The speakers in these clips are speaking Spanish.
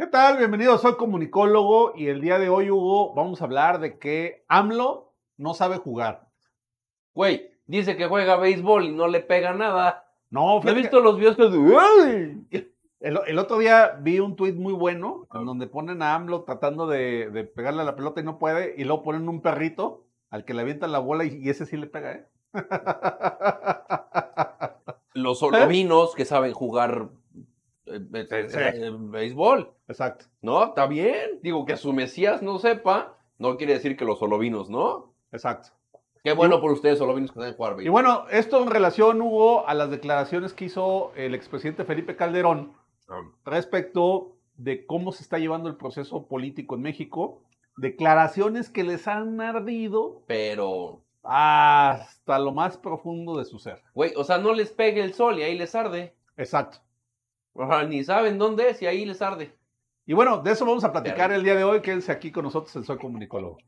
¿Qué tal? Bienvenidos, soy comunicólogo y el día de hoy, Hugo, vamos a hablar de que AMLO no sabe jugar. Güey, dice que juega béisbol y no le pega nada. No, ¿No he visto los videos que... El, el otro día vi un tuit muy bueno en donde ponen a AMLO tratando de, de pegarle a la pelota y no puede, y luego ponen un perrito al que le avientan la bola y, y ese sí le pega, ¿eh? Los solovinos que saben jugar béisbol. Exacto. ¿No? Está bien. Digo, que su Mesías no sepa, no quiere decir que los solovinos, ¿no? Exacto. Qué bueno por ustedes, solovinos, que saben jugar Y béisbol. bueno, esto en relación, Hugo, a las declaraciones que hizo el expresidente Felipe Calderón respecto de cómo se está llevando el proceso político en México, declaraciones que les han ardido Pero, hasta lo más profundo de su ser. güey, o sea, no les pegue el sol y ahí les arde. Exacto. Ajá, ni saben dónde es y ahí les arde. Y bueno, de eso vamos a platicar el día de hoy. Quédense aquí con nosotros en Soy Comunicólogo.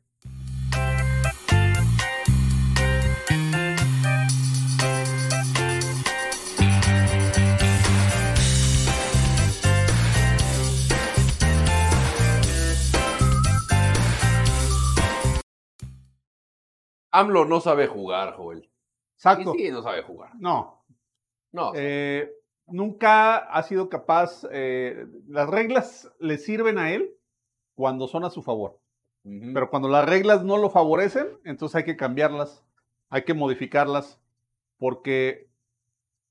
AMLO no sabe jugar, Joel. Exacto. Y sí, no sabe jugar. No, No. eh, nunca ha sido capaz, eh, las reglas le sirven a él cuando son a su favor. Pero cuando las reglas no lo favorecen, entonces hay que cambiarlas, hay que modificarlas, porque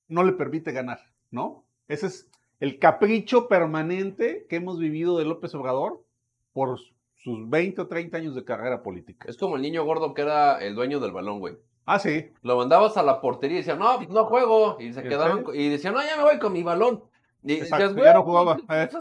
no le permite ganar, ¿no? Ese es el capricho permanente que hemos vivido de López Obrador por sus 20 o 30 años de carrera política. Es como el niño gordo que era el dueño del balón, güey. Ah, sí, Lo mandabas a la portería y decían, no, pues no juego. Y se ¿En quedaban y decían, no, ya me voy con mi balón. Y Exacto, decías, ya no "Güey, jugaba". pues, Eh.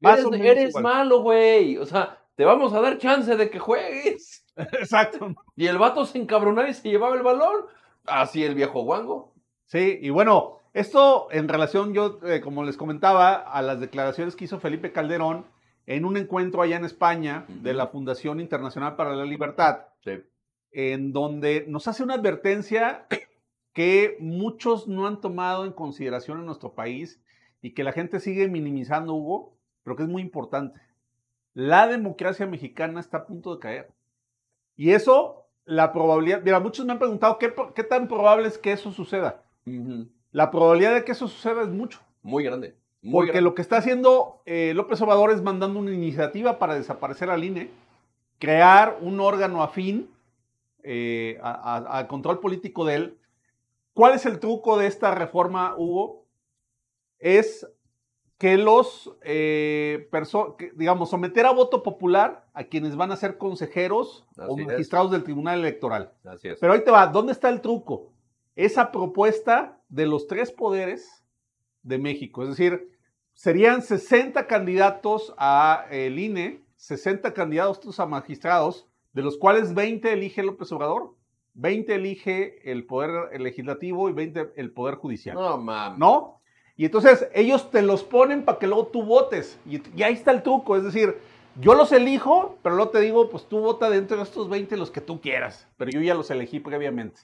Más Eres, o menos eres igual. malo, güey. O sea, te vamos a dar chance de que juegues. exacto. Y el vato se encabronaba y se llevaba el balón. Así el viejo guango. Sí, y bueno, esto en relación, yo, eh, como les comentaba, a las declaraciones que hizo Felipe Calderón en un encuentro allá en España de la Fundación Internacional para la Libertad, Sí. En donde nos hace una advertencia que muchos no han tomado en consideración en nuestro país y que la gente sigue minimizando, Hugo, pero que es muy importante. La democracia mexicana está a punto de caer. Y eso, la probabilidad, mira, muchos me han preguntado qué, qué tan probable es que eso suceda. Ujú. La probabilidad de que eso suceda es mucho. Muy grande. Muy Porque grande. lo que está haciendo eh, López Obrador es mandando una iniciativa para desaparecer al INE, crear un órgano afín eh, al control político de él. ¿Cuál es el truco de esta reforma, Hugo? Es que los, eh, que, digamos, someter a voto popular a quienes van a ser consejeros o es. magistrados del Tribunal Electoral. Así es. Pero ahí te va, ¿dónde está el truco? Esa propuesta de los tres poderes de México, es decir, serían 60 candidatos a el INE, 60 candidatos a magistrados, de los cuales 20 elige López Obrador, 20 elige el poder legislativo y 20 el poder judicial. No, mames. ¿no? Y entonces ellos te los ponen para que luego tú votes. Y, y ahí está el truco, es decir, yo los elijo, pero luego te digo, pues tú vota dentro de estos 20 los que tú quieras, pero yo ya los elegí previamente.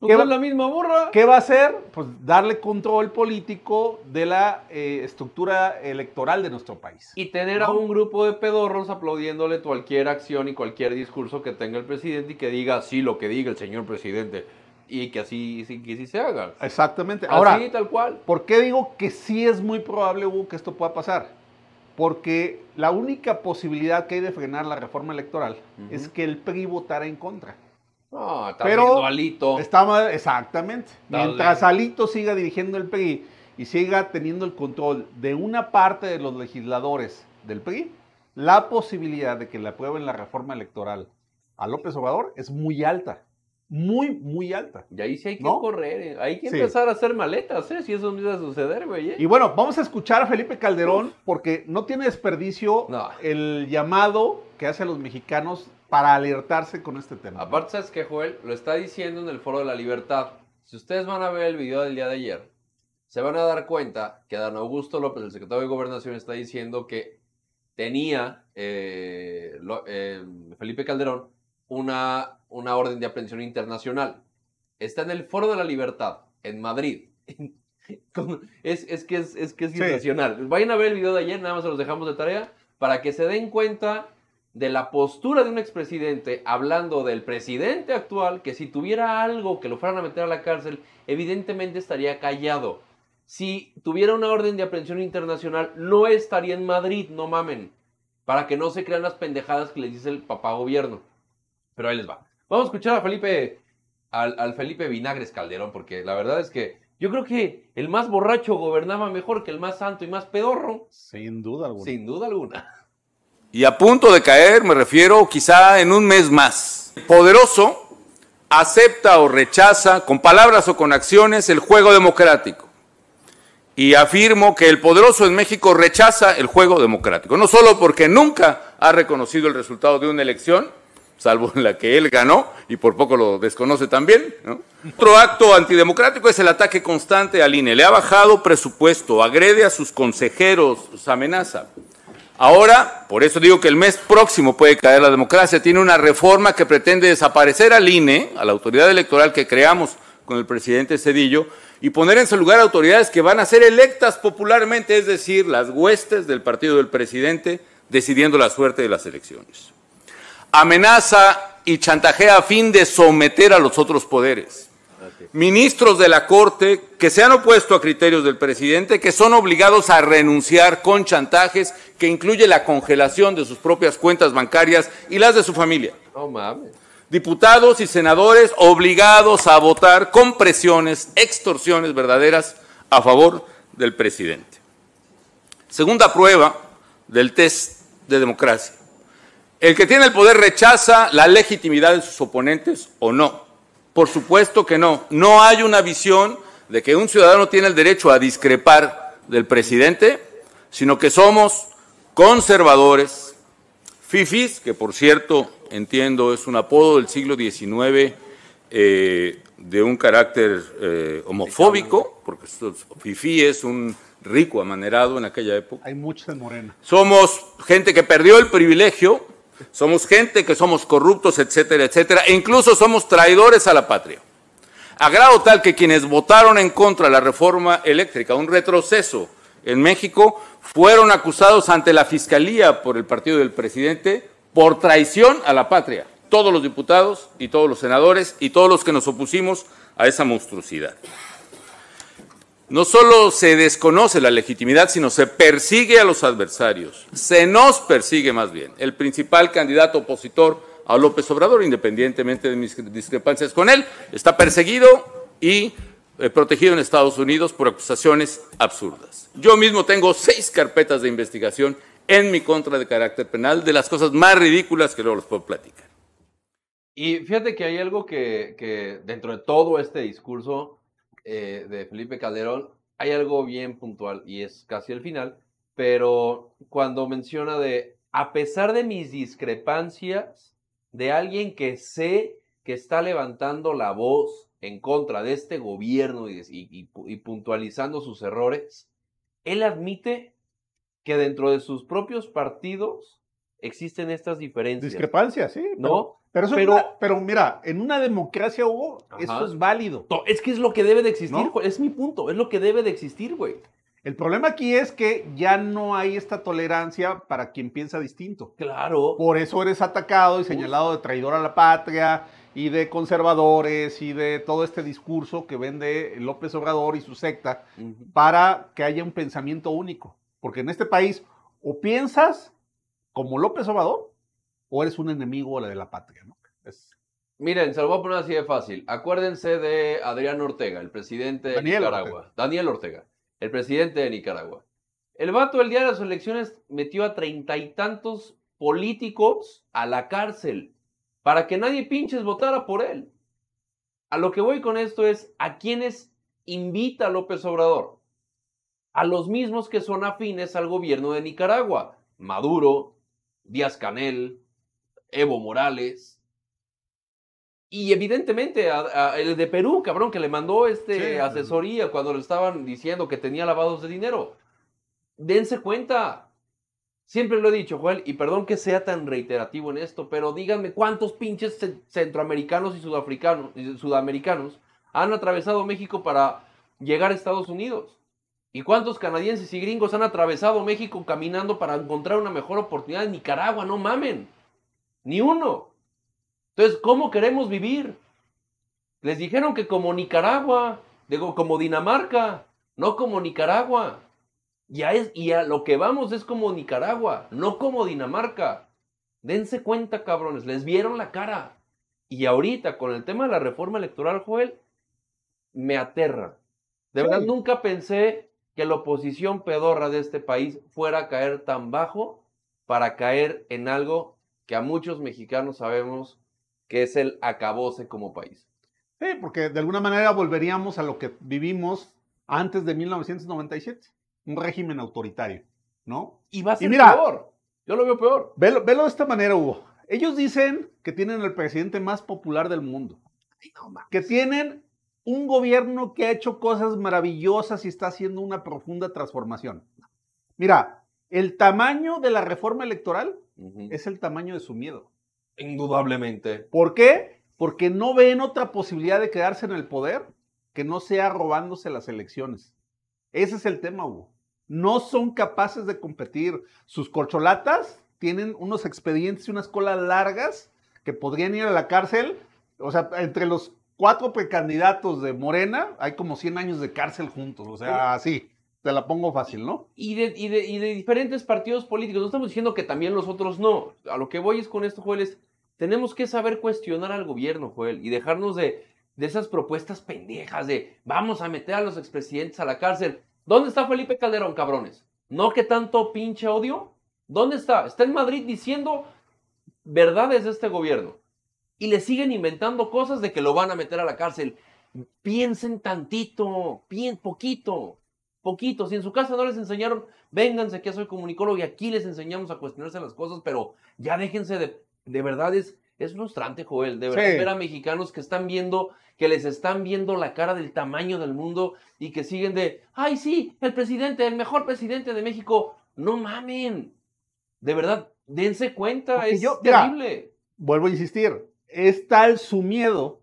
Pues ¿Qué es va- la misma burra. ¿Qué va a hacer? Pues darle control político de la eh, estructura electoral de nuestro país. Y tener a ¿No? un grupo de pedorros aplaudiéndole cualquier acción y cualquier discurso que tenga el presidente y que diga sí lo que diga el señor presidente. Y que así, sí, que sí se haga. Exactamente. Ahora, así, tal cual. ¿Por qué digo que sí es muy probable, Hugo, que esto pueda pasar? Porque la única posibilidad que hay de frenar la reforma electoral Ujú. es que el PRI votara en contra. No, está Pero- Alito. Está exactamente. Dale. Mientras Alito siga dirigiendo el PRI y siga teniendo el control de una parte de los legisladores del PRI, la posibilidad de que le aprueben la reforma electoral a López Obrador es muy alta. Muy, muy alta. Y ahí sí hay que ¿No? correr. eh. Hay que Sí. empezar a hacer maletas, ¿eh? Si eso empieza a suceder, güey. ¿eh? Y bueno, vamos a escuchar a Felipe Calderón porque no tiene desperdicio No. el llamado que hace a los mexicanos para alertarse con este tema. Aparte, ¿sabes qué, Joel? Lo está diciendo en el Foro de la Libertad. Si ustedes van a ver el video del día de ayer, se van a dar cuenta que Dan Augusto López, el secretario de Gobernación, está diciendo que tenía eh, lo- eh, Felipe Calderón una, una orden de aprehensión internacional. Está en el Foro de la Libertad, en Madrid. Es, es que es, es que es irracional. Vayan a ver el video de ayer, nada más se los dejamos de tarea, para que se den cuenta de la postura de un expresidente hablando del presidente actual, que si tuviera algo que lo fueran a meter a la cárcel, evidentemente estaría callado. Si tuviera una orden de aprehensión internacional, no estaría en Madrid, no mamen. Para que no se crean las pendejadas que les dice el papá gobierno. Pero ahí les va. Vamos a escuchar a Felipe, al, al Felipe Vinagres Calderón, porque la verdad es que yo creo que el más borracho gobernaba mejor que el más santo y más pedorro. Sin duda alguna. Sin duda alguna. Y a punto de caer, me refiero quizá en un mes más. Poderoso acepta o rechaza, con palabras o con acciones, el juego democrático. Y afirmo que el poderoso en México rechaza el juego democrático, no solo porque nunca ha reconocido el resultado de una elección, salvo en la que él ganó y por poco lo desconoce también. Otro acto antidemocrático es el ataque constante al INE. Le ha bajado presupuesto, agrede a sus consejeros, los amenaza. Ahora, por eso digo que el mes próximo puede caer la democracia, tiene una reforma que pretende desaparecer al INE, a la autoridad electoral que creamos con el presidente Cedillo, y poner en su lugar autoridades que van a ser electas popularmente, es decir, las huestes del partido del presidente decidiendo la suerte de las elecciones amenaza y chantajea a fin de someter a los otros poderes. Ministros de la Corte que se han opuesto a criterios del presidente, que son obligados a renunciar con chantajes que incluye la congelación de sus propias cuentas bancarias y las de su familia. Diputados y senadores obligados a votar con presiones, extorsiones verdaderas a favor del presidente. Segunda prueba del test de democracia. ¿El que tiene el poder rechaza la legitimidad de sus oponentes o no? Por supuesto que no. No hay una visión de que un ciudadano tiene el derecho a discrepar del presidente, sino que somos conservadores, fifis, que por cierto entiendo es un apodo del siglo XIX eh, de un carácter eh, homofóbico, porque fifi es un rico amanerado en aquella época. Hay muchos en Morena. Somos gente que perdió el privilegio somos gente que somos corruptos, etcétera, etcétera, e incluso somos traidores a la patria. A grado tal que quienes votaron en contra de la reforma eléctrica, un retroceso en México, fueron acusados ante la Fiscalía por el partido del presidente por traición a la patria. Todos los diputados y todos los senadores y todos los que nos opusimos a esa monstruosidad no solo se desconoce la legitimidad, sino se persigue a los adversarios. Se nos persigue más bien. El principal candidato opositor a López Obrador, independientemente de mis discrepancias con él, está perseguido y eh, protegido en Estados Unidos por acusaciones absurdas. Yo mismo tengo seis carpetas de investigación en mi contra de carácter penal de las cosas más ridículas que luego les puedo platicar. Y fíjate que hay algo que, que dentro de todo este discurso eh, de Felipe Calderón, hay algo bien puntual y es casi el final, pero cuando menciona de, a pesar de mis discrepancias, de alguien que sé que está levantando la voz en contra de este gobierno y, y puntualizando sus errores, él admite que dentro de sus propios partidos existen estas diferencias. Discrepancias, sí. ¿No? Pero, pero, pero, mira, en una democracia, Hugo, eso es válido. Es que es lo que debe de existir, es mi punto, es lo que debe de existir, güey. El problema aquí es que ya no hay esta tolerancia para quien piensa distinto. Claro. Por eso eres atacado y señalado de traidor a la patria y de conservadores y de todo este discurso que vende López Obrador y su secta para que haya un pensamiento único. Porque en este país o piensas como López Obrador o eres un enemigo de la patria, ¿no? Miren, se lo voy a poner así de fácil. Acuérdense de Adrián Ortega, el presidente de Nicaragua. Daniel Ortega, el presidente de Nicaragua. El vato el día de las elecciones metió a treinta y tantos políticos a la cárcel para que nadie pinches votara por él. A lo que voy con esto es a quienes invita López Obrador. A los mismos que son afines al gobierno de Nicaragua. Maduro, Díaz Canel, Evo Morales. Y evidentemente el de Perú, cabrón, que le mandó este asesoría cuando le estaban diciendo que tenía lavados de dinero. Dense cuenta. Siempre lo he dicho, Joel, y perdón que sea tan reiterativo en esto, pero díganme cuántos pinches centroamericanos y sudafricanos y sudamericanos han atravesado México para llegar a Estados Unidos. ¿Y cuántos canadienses y gringos han atravesado México caminando para encontrar una mejor oportunidad en Nicaragua? No mamen. Ni uno. Entonces, ¿cómo queremos vivir? Les dijeron que como Nicaragua, digo, como Dinamarca, no como Nicaragua. Ya es, y a lo que vamos es como Nicaragua, no como Dinamarca. Dense cuenta, cabrones, les vieron la cara. Y ahorita, con el tema de la reforma electoral, Joel, me aterra. De verdad, Sí. nunca pensé que la oposición pedorra de este país fuera a caer tan bajo para caer en algo que a muchos mexicanos sabemos que es el acabose como país. Sí, porque de alguna manera volveríamos a lo que vivimos antes de 1997, un régimen autoritario, ¿no? Y va a Y ser mira- peor. Yo lo veo peor. Velo, velo de esta manera, Hugo. Ellos dicen que tienen el presidente más popular del mundo, que tienen un gobierno que ha hecho cosas maravillosas y está haciendo una profunda transformación. Mira, el tamaño de la reforma electoral es el tamaño de su miedo. Indudablemente. ¿Por qué? Porque no ven otra posibilidad de quedarse en el poder que no sea robándose las elecciones. Ese es el tema, Hugo. No son capaces de competir. Sus corcholatas tienen unos expedientes y unas colas largas que podrían ir a la cárcel. O sea, entre los cuatro precandidatos de Morena hay como 100 años de cárcel juntos. O sea, así, te la pongo fácil, ¿no? Y de, y, de, y de diferentes partidos políticos. No estamos diciendo que también los otros no. A lo que voy es con esto, Joel, es tenemos que saber cuestionar al gobierno, Joel, y dejarnos de, de esas propuestas pendejas de vamos a meter a los expresidentes a la cárcel. ¿Dónde está Felipe Calderón, cabrones? ¿No que tanto pinche odio? ¿Dónde está? Está en Madrid diciendo verdades de este gobierno. Y le siguen inventando cosas de que lo van a meter a la cárcel. Piensen tantito, bien poquito, poquito. Si en su casa no les enseñaron, vénganse que soy comunicólogo y aquí les enseñamos a cuestionarse las cosas, pero ya déjense de, de verdad, es, es frustrante, Joel, de verdad, Sí. ver a mexicanos que están viendo, que les están viendo la cara del tamaño del mundo y que siguen de, ay, sí, el presidente, el mejor presidente de México. No mamen. De verdad, dense cuenta, Porque es yo- mira, terrible. Vuelvo a insistir, es tal su miedo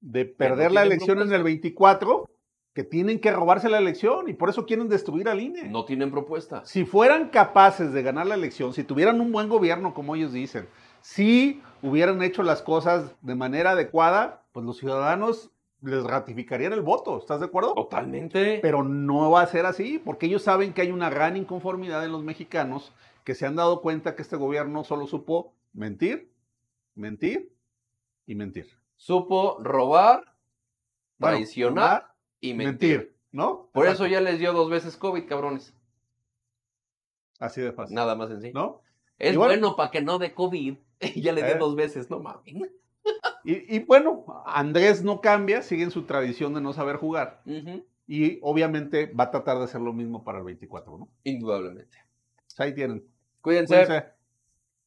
de perder la elección en el 24 que tienen que robarse la elección y por eso quieren destruir al INE. No tienen propuesta. Si fueran capaces de ganar la elección, si tuvieran un buen gobierno, como ellos dicen, si hubieran hecho las cosas de manera adecuada, pues los ciudadanos les ratificarían el voto, ¿estás de acuerdo? Totalmente. Pero no va a ser así, porque ellos saben que hay una gran inconformidad en los mexicanos que se han dado cuenta que este gobierno solo supo mentir, mentir y mentir. Supo robar, Bueno, traicionar robar, y mentir. mentir, ¿no? Por Exacto. eso ya les dio dos veces COVID, cabrones. Así de fácil. Nada más en sí. ¿No? Es bueno- bueno para que no dé COVID. Y ya le dio Eh. dos veces, no mames. Y, y bueno, Andrés no cambia, sigue en su tradición de no saber jugar. Y obviamente va a tratar de hacer lo mismo para el 24, ¿no? Indudablemente. Pues ahí tienen. Cuídense. Cuídense.